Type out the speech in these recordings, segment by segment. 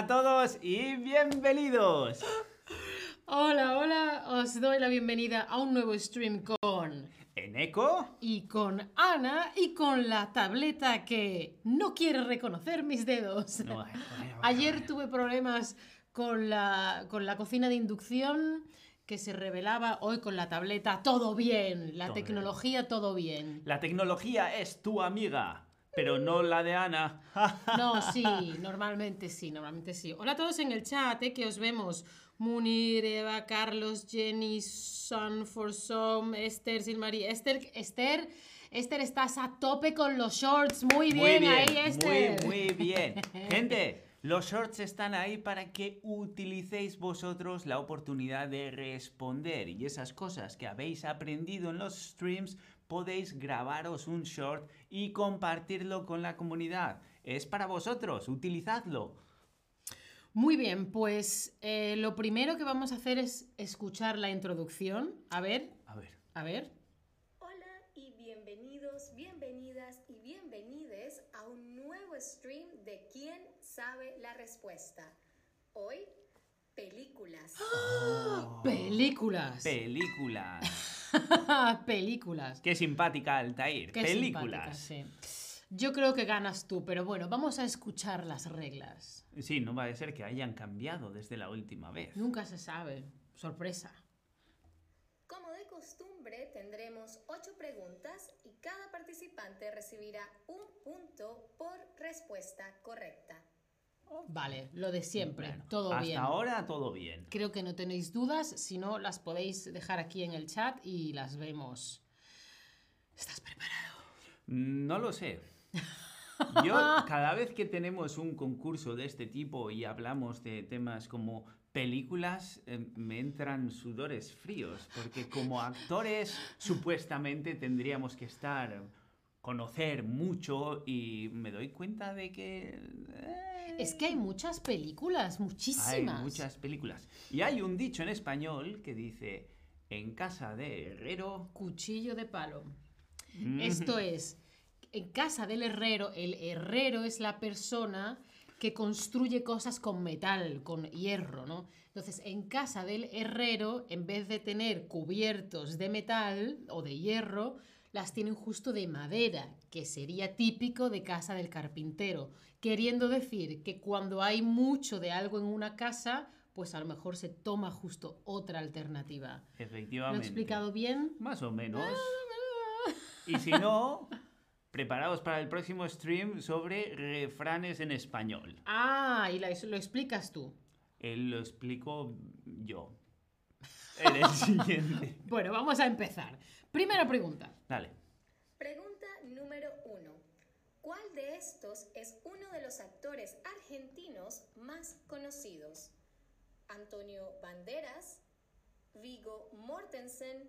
A todos y bienvenidos. Hola, hola, os doy la bienvenida a un nuevo stream con Eneco y con Ana y con la tableta que no quiere reconocer mis dedos. No, bueno, bueno, Ayer tuve problemas con la, con la cocina de inducción que se revelaba hoy con la tableta todo bien, la Todo tecnología todo bien. La tecnología es tu amiga, pero no la de Ana. No, sí, normalmente sí, normalmente sí. Hola a todos en el chat, eh, que os vemos. Munir, Eva, Carlos, Jenny, Son, For Some, Esther, Silmarie. Esther, Esther, Esther, estás a tope con los shorts. Muy bien, ahí, Esther. Muy, muy bien. Gente, los shorts están ahí para que utilicéis vosotros la oportunidad de responder y esas cosas que habéis aprendido en los streams podéis grabaros un short y compartirlo con la comunidad. Es para vosotros, utilizadlo. Muy bien, pues eh, lo primero que vamos a hacer es escuchar la introducción. A ver, A ver. a ver. Hola y bienvenidos, bienvenidas y bienvenides a un nuevo stream de ¿Quién sabe la respuesta? Hoy, películas. Películas. Películas. Películas. Qué simpática Altair. Qué Películas. simpática, sí. Yo creo que ganas tú, pero bueno, vamos a escuchar las reglas. Sí, no va a ser que hayan cambiado desde la última vez. Nunca se sabe. Sorpresa. Como de costumbre, tendremos ocho preguntas y cada participante recibirá un punto por respuesta correcta. Vale, lo de siempre. Bueno, todo hasta bien. ahora todo bien. Creo que no tenéis dudas, si no las podéis dejar aquí en el chat y las vemos. ¿Estás preparado? No lo sé. Yo, cada vez que tenemos un concurso de este tipo y hablamos de temas como películas, eh, me entran sudores fríos, porque como actores supuestamente tendríamos que estar, conocer mucho y me doy cuenta de que... eh, Es que hay muchas películas, hay muchísimas. muchas películas. Y hay un dicho en español que dice, en casa de herrero... Cuchillo de palo. mm, Esto es, en casa del herrero, el herrero es la persona que construye cosas con metal, con hierro, ¿no? Entonces, en casa del herrero, en vez de tener cubiertos de metal o de hierro, las tienen justo de madera, que sería típico de casa del carpintero, queriendo decir que cuando hay mucho de algo en una casa, pues a lo mejor se toma justo otra alternativa. ¿Lo he Efectivamente. explicado bien? Más o menos. Y si no, preparaos para el próximo stream sobre refranes en español. Ah, y lo explicas tú. Él lo explico yo. En el siguiente. Bueno, vamos a empezar. Primera pregunta. Dale. Pregunta número uno. ¿Cuál de estos es uno de los actores argentinos más conocidos? Antonio Banderas, Vigo Mortensen,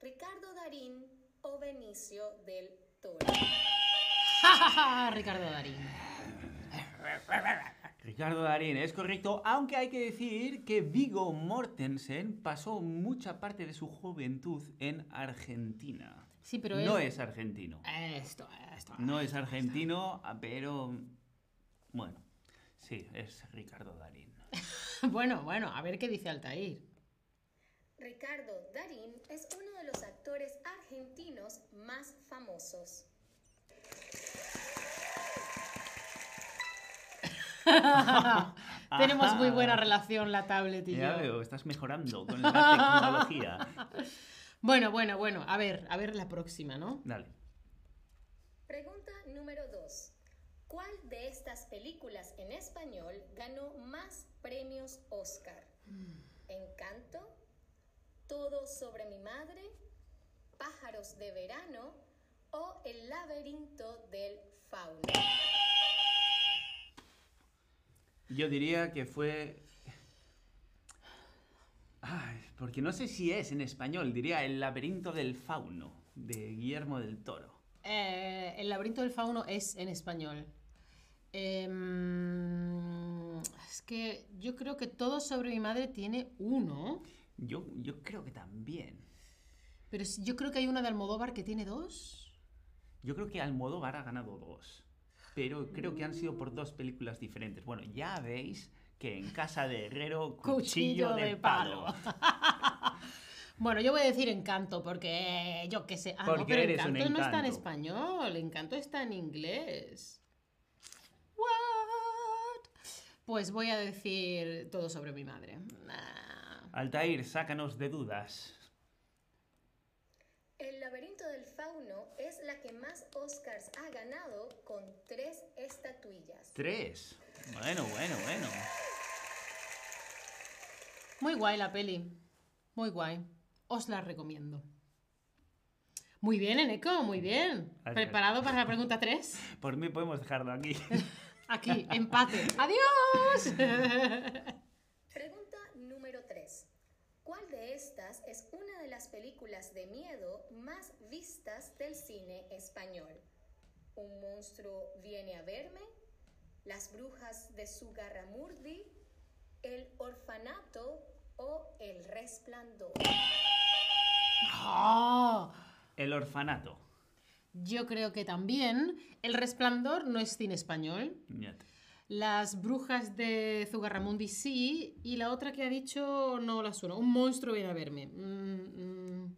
Ricardo Darín o Benicio del Toro. Ricardo Darín. Ricardo Darín, es correcto, aunque hay que decir que Vigo Mortensen pasó mucha parte de su juventud en Argentina. Sí, pero no es argentino. Esto, esto. No es argentino, ah, pero... Bueno, sí, es Ricardo Darín. Bueno, bueno, a ver qué dice Altair. Ricardo Darín es uno de los actores argentinos más famosos. Tenemos muy buena relación la tablet y Ya yo. veo, estás mejorando con la tecnología. Bueno, bueno, bueno. A ver, a ver la próxima, ¿no? Dale. Pregunta número 2. ¿Cuál de estas películas en español ganó más premios Oscar? ¿Encanto? ¿Todo sobre mi madre? ¿Pájaros de verano? ¿O El laberinto del fauno? Yo diría que fue... Ay, porque no sé si es en español, diría El laberinto del fauno, de Guillermo del Toro. Eh, el laberinto del fauno es en español. Em, es que yo creo que todo sobre mi madre tiene uno. Yo, yo creo que también. Pero yo creo que hay una de Almodóvar que tiene dos. Yo creo que Almodóvar ha ganado dos. Pero creo que han sido por dos películas diferentes. Bueno, ya veis que en casa de Herrero, cuchillo, Cuchillo de, de palo. palo. Bueno, yo voy a decir encanto porque yo qué sé. Ah, no, Porque pero eres un encanto no está en encanto. español, encanto está en inglés. What? Pues voy a decir todo sobre mi madre. Altair, sácanos de dudas. El laberinto del fauno es la que más Oscars ha ganado con tres estatuillas. Tres. Bueno, bueno, bueno. Muy guay la peli. Muy guay. Os la recomiendo. Muy bien, Eneco, muy bien. ¿Preparado para la pregunta 3? Por mí podemos dejarlo aquí. Aquí, empate. ¡Adiós! Pregunta número 3. ¿Cuál de estas es una de las películas de miedo más vistas del cine español? ¿Un monstruo viene a verme? ¿Las brujas de Sugarramurdi? ¿El orfanato o el resplandor? Ah, El orfanato. Yo creo que también El Resplandor no es cine español. Las brujas de Zugarramundi sí. Y la otra que ha dicho no la suena. Un monstruo viene a verme. Mm, mm.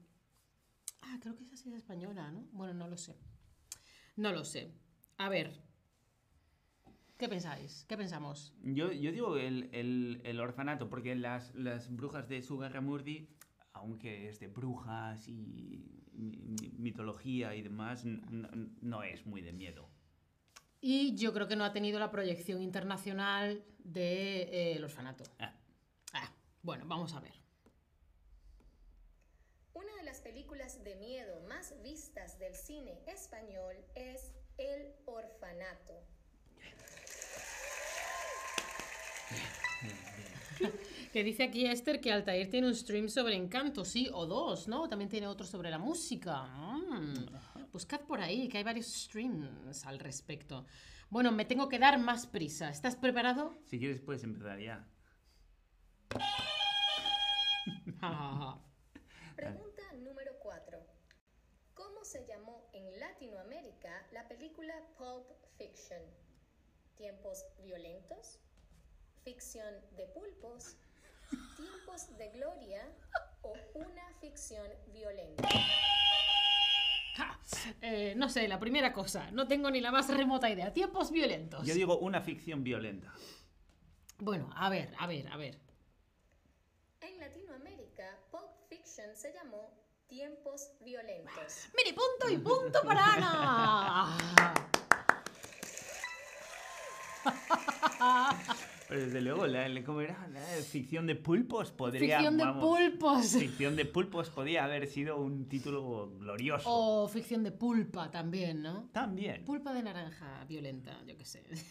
Ah, creo que esa sí es española, ¿no? Bueno, no lo sé. No lo sé. A ver. ¿Qué pensáis? ¿Qué pensamos? Yo, yo digo el, el- el orfanato, porque las, las brujas de Sugarramurdi, aunque es de brujas y mi- mi- mitología y demás, no es muy de miedo. Y yo creo que no ha tenido la proyección internacional de eh, El Orfanato. Ah, Ah, bueno, vamos a ver. Una de las películas de miedo más vistas del cine español es El orfanato. Que dice aquí Esther que Altair tiene un stream sobre encanto, sí, o dos, ¿no? También tiene otro sobre la música. Mm. Buscad por ahí, que hay varios streams al respecto. Bueno, me tengo que dar más prisa. ¿Estás preparado? si quieres puedes empezar ya. Ja. Pregunta número 4. ¿Cómo se llamó en Latinoamérica la película Pulp Fiction? ¿Tiempos violentos? ¿Ficción de pulpos? ¿Tiempos de gloria? ¿O una ficción violenta? Ja. Eh, no sé, la primera cosa. No tengo ni la más remota idea. Tiempos violentos. Yo digo una ficción violenta. Bueno, a ver, a ver, a ver. En Latinoamérica, Pulp Fiction se llamó Tiempos violentos. Mini punto y punto para Ana. Pero desde luego, la, la- ¿cómo era? La ficción de pulpos podría... Ficción de vamos, pulpos. Ficción de pulpos podría haber sido un título glorioso. O ficción de pulpa también, ¿no? También. Pulpa de naranja violenta, yo qué sé.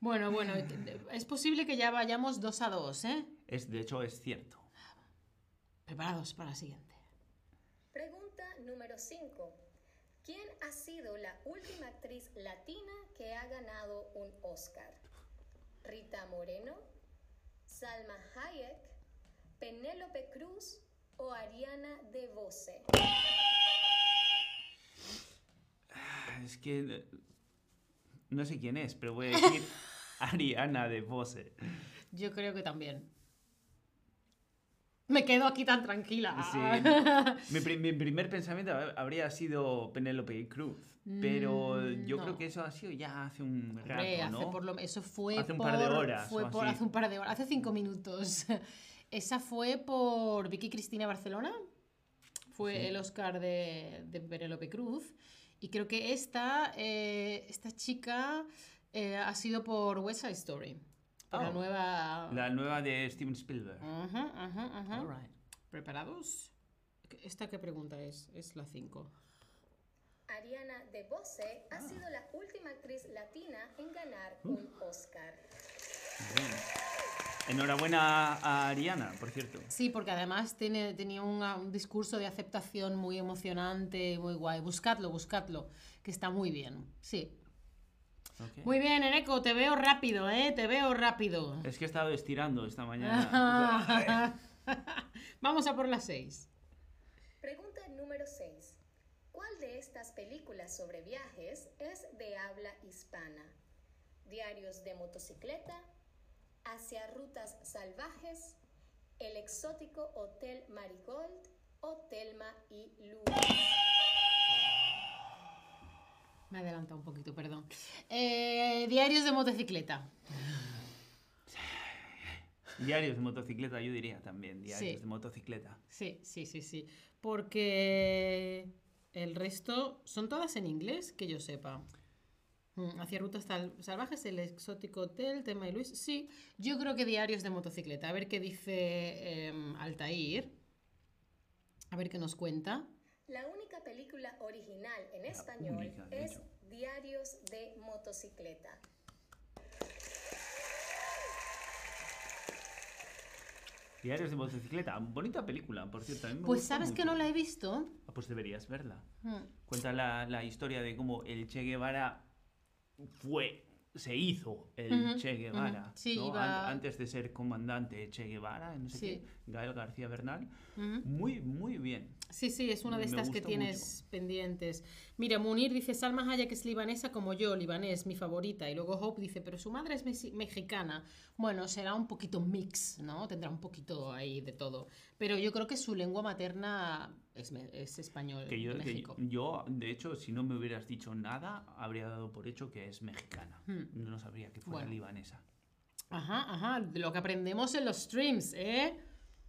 bueno, bueno, es posible que ya vayamos dos a dos, ¿eh? Es, de hecho, es cierto. Preparados para la siguiente. Pregunta número 5. ¿Quién ha sido la última actriz latina que ha ganado un Oscar? ¿Rita Moreno? ¿Salma Hayek? ¿Penélope Cruz? ¿O Ariana DeVose? Es que... eh, No sé quién es, pero voy a decir Ariana de Bose. Yo creo que también. Me quedo aquí tan tranquila. Sí. Mi, pri- mi primer pensamiento hab- habría sido Penélope Cruz, pero Mm, yo no. creo que eso ha sido ya hace un rato, Hombre, hace ¿no? por lo- eso fue Hace un por, par de horas fue por- hace un par de horas, hace cinco minutos. Esa fue por Vicky Cristina Barcelona. Fue Sí. el Oscar de, de Penélope Cruz. Y creo que esta, eh, esta chica eh, ha sido por West Side Story. Por la Oh. nueva. La nueva de Steven Spielberg. Ajá, ajá, ajá. All right. ¿Preparados? ¿Esta qué pregunta es? Es la 5. Ariana DeVose ha sido la última actriz latina en ganar un Oscar. Bien. Enhorabuena a Ariana, por cierto. Sí, porque además tiene, tenía un, un discurso de aceptación muy emocionante, muy guay. Buscadlo, buscadlo, que está muy bien. Sí. Muy bien, Eneco, te veo rápido, ¿eh? Te veo rápido. Es que he estado estirando esta mañana. Vamos a por las 6. Pregunta número 6. ¿Cuál de estas películas sobre viajes es de habla hispana? Diarios de motocicleta, Hacia rutas salvajes, El exótico Hotel Marigold o Telma y Luis. Me he adelantado un poquito, perdón. Eh, diarios de motocicleta. Diarios de motocicleta, yo diría también. Diarios Sí. de motocicleta. Sí, sí, sí, sí. Porque el resto son todas en inglés, que yo sepa. Mm, Hacia rutas sal- salvajes, el exótico hotel, tema y Luis. Sí, yo creo que diarios de motocicleta. A ver qué dice em, Altair. A ver qué nos cuenta. La única película original en español única, es hecho. Diarios de motocicleta. Diarios de motocicleta. Bonita película, por cierto. a mí me Pues gusta sabes que no la he visto. Ah, Pues deberías verla. Mm, Cuenta la, la historia de cómo el Che Guevara fue, se hizo el Che Guevara. Sí, ¿no? iba- Antes de ser comandante Che Guevara, no sé Sí. qué, Gael García Bernal. Muy, muy bien. Sí, sí, es una de Me estas que tienes pendientes. Mira, Munir dice, Salma Hayek es libanesa como yo, libanés, mi favorita. Y luego Hope dice, pero su madre es mexi- mexicana. Bueno, será un poquito mix, ¿no? Tendrá un poquito ahí de todo. Pero yo creo que su lengua materna es, es español, Que yo, que México. yo, de hecho, si no me hubieras dicho nada, habría dado por hecho que es mexicana. Hmm. No sabría que fuera Bueno. libanesa. Ajá, ajá, de lo que aprendemos en los streams, ¿eh?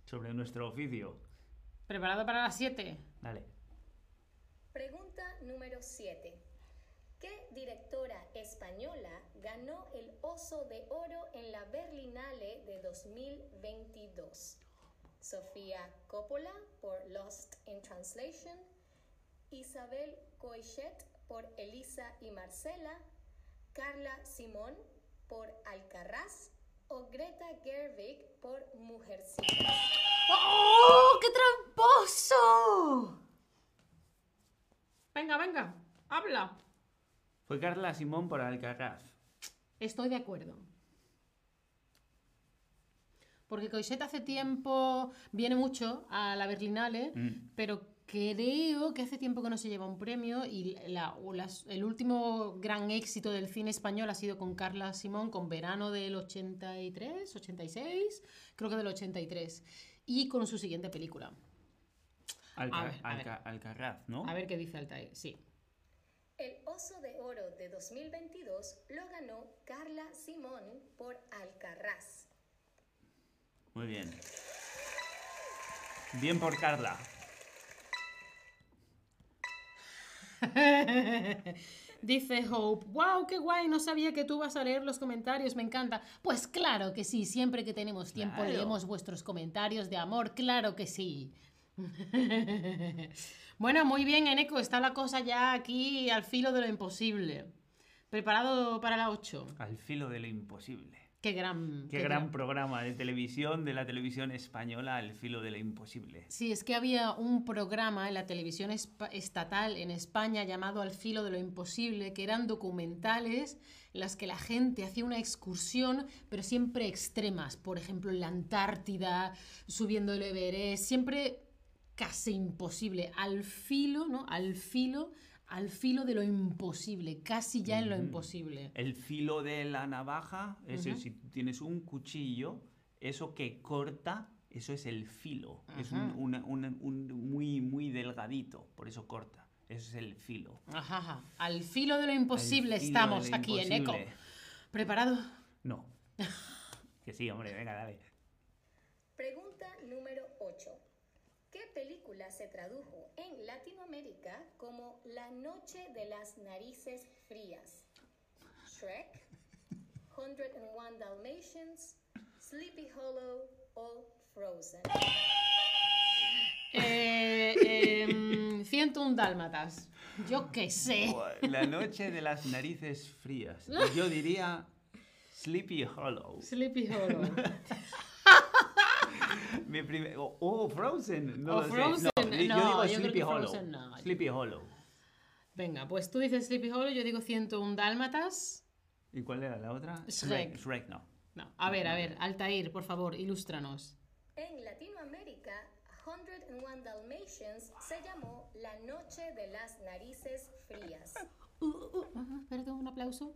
Sobre nuestro oficio. ¿Preparado para las 7? Dale. Pregunta número 7. ¿Qué directora española ganó el Oso de Oro en la Berlinale de 2022? Sofía Coppola por Lost in Translation, Isabel Coixet por Elisa y Marcela, Carla Simón por Alcarraz o Greta Gerwig por Mujercitas. ¡Oh, qué tramposo! Venga, venga, habla. Fue Carla Simón por Alcaraz. Estoy de acuerdo. Porque Coixet hace tiempo viene mucho a la Berlinale, Mm. pero creo que hace tiempo que no se lleva un premio y la- o las- el último gran éxito del cine español ha sido con Carla Simón, con Verano del 83, 86, creo que del 83, y con su siguiente película. Alca- A ver, a ver. Alcaraz, ¿no? A ver qué dice Altair. Sí. El Oso de Oro de 2022 lo ganó Carla Simón por Alcarraz. Muy bien. Bien por Carla. Dice Hope, wow, qué guay, no sabía que tú vas a leer los comentarios, me encanta. Pues claro que sí, siempre que tenemos tiempo Claro. leemos vuestros comentarios de amor, claro que sí. bueno, muy bien, Eneco, está la cosa ya aquí al filo de lo imposible. ¿Preparado para la 8? Al filo de lo imposible. Qué gran... Qué, gran programa de televisión, de la televisión española, Al filo de lo imposible. Sí, es que había un programa en la televisión estatal en España llamado Al filo de lo imposible, que eran documentales en las que la gente hacía una excursión, pero siempre extremas. Por ejemplo, en la Antártida, subiendo el Everest, siempre casi imposible. Al filo, ¿no? Al filo, al filo de lo imposible, casi ya en lo imposible. El filo de la navaja, es Ujú. si tienes un cuchillo, eso que corta, eso es el filo. Es un, Ajá. una- una- un muy, muy delgadito, por eso corta. Eso es el filo. Ajá, ajá. Al filo de lo imposible filo estamos lo aquí en ECO. ¿Preparado? No. que sí, hombre, venga, dale. Pregunta número 8. ¿Qué película se tradujo en Latinoamérica como La Noche de las Narices Frías? Shrek, 101 Dalmatians, Sleepy Hollow o Frozen. Eh, em, 101 dálmatas. Yo qué sé. La noche de las narices frías. Yo diría Sleepy Hollow. Sleepy Hollow. Mi primer- oh, oh, Frozen. No O lo sé. Frozen, No, yo no, digo yo Sleepy Hollow. Frozen no. Sleepy Hollow. Venga, pues tú dices Sleepy Hollow, yo digo 101 dálmatas. ¿Y cuál era la otra? Shrek. Shrek, no. No, a ver, a ver, Altair, por favor, ilústranos. En Latinoamérica, 101 Dalmatians se llamó La Noche de las Narices Frías. Uh, uh, uh, ah, espérate, un aplauso.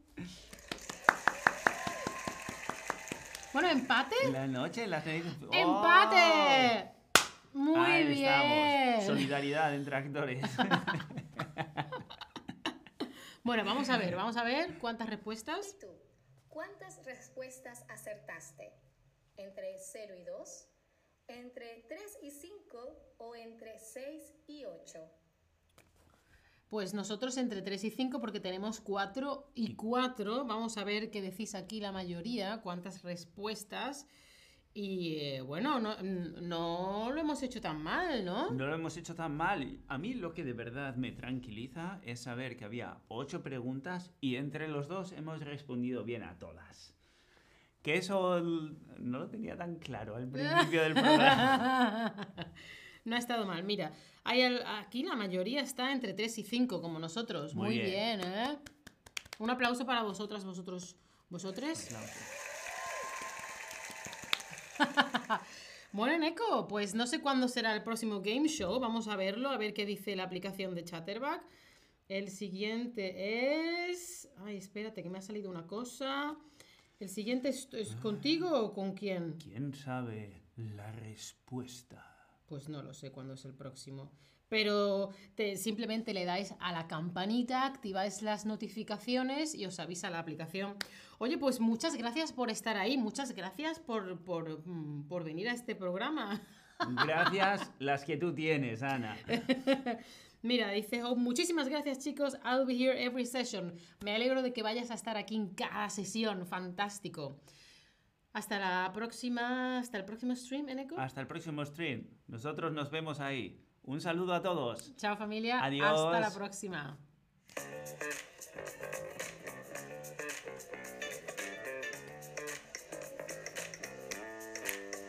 Bueno, empate. La noche de las narices. ¡Oh! ¡Empate! Muy Ahí bien. estamos. Solidaridad entre actores. Bueno, vamos a ver, vamos a ver cuántas respuestas. ¿Y tú? ¿Cuántas respuestas acertaste? ¿Entre 0 y 2? ¿Entre 3 y 5? ¿O entre 6 y 8? Pues nosotros entre 3 y 5 porque tenemos 4 y 4. Vamos a ver qué decís aquí la mayoría, cuántas respuestas. Y eh, bueno, no, no lo hemos hecho tan mal, ¿no? No lo hemos hecho tan mal. A mí lo que de verdad me tranquiliza es saber que había ocho preguntas y entre los dos hemos respondido bien a todas. Que eso no lo tenía tan claro al principio del programa. no ha estado mal. Mira, hay al- aquí la mayoría está entre 3 y 5, como nosotros. Muy Muy, bien. bien. ¿eh? Un aplauso para vosotras, vosotros, vosotros. Bueno, Neko, pues no sé cuándo será el próximo game show. Vamos a verlo, a ver qué dice la aplicación de Chatterback. El siguiente es. Ay, espérate, que me ha salido una cosa. ¿El siguiente es, es contigo o con quién? ¿Quién sabe la respuesta? Pues no lo sé cuándo es el próximo. Pero te- simplemente le dais a la campanita, activáis las notificaciones y os avisa la aplicación. Oye, pues muchas gracias por estar ahí, muchas gracias por, por, mm, por venir a este programa. Gracias las que tú tienes, Ana. Mira, dice Hope, muchísimas gracias chicos, I'll be here every session. Me alegro de que vayas a estar aquí en cada sesión, fantástico. Hasta la próxima, hasta el próximo stream, Eneco. Hasta el próximo stream. Nosotros nos vemos ahí. Un saludo a todos. Chao familia, Adiós. hasta la próxima.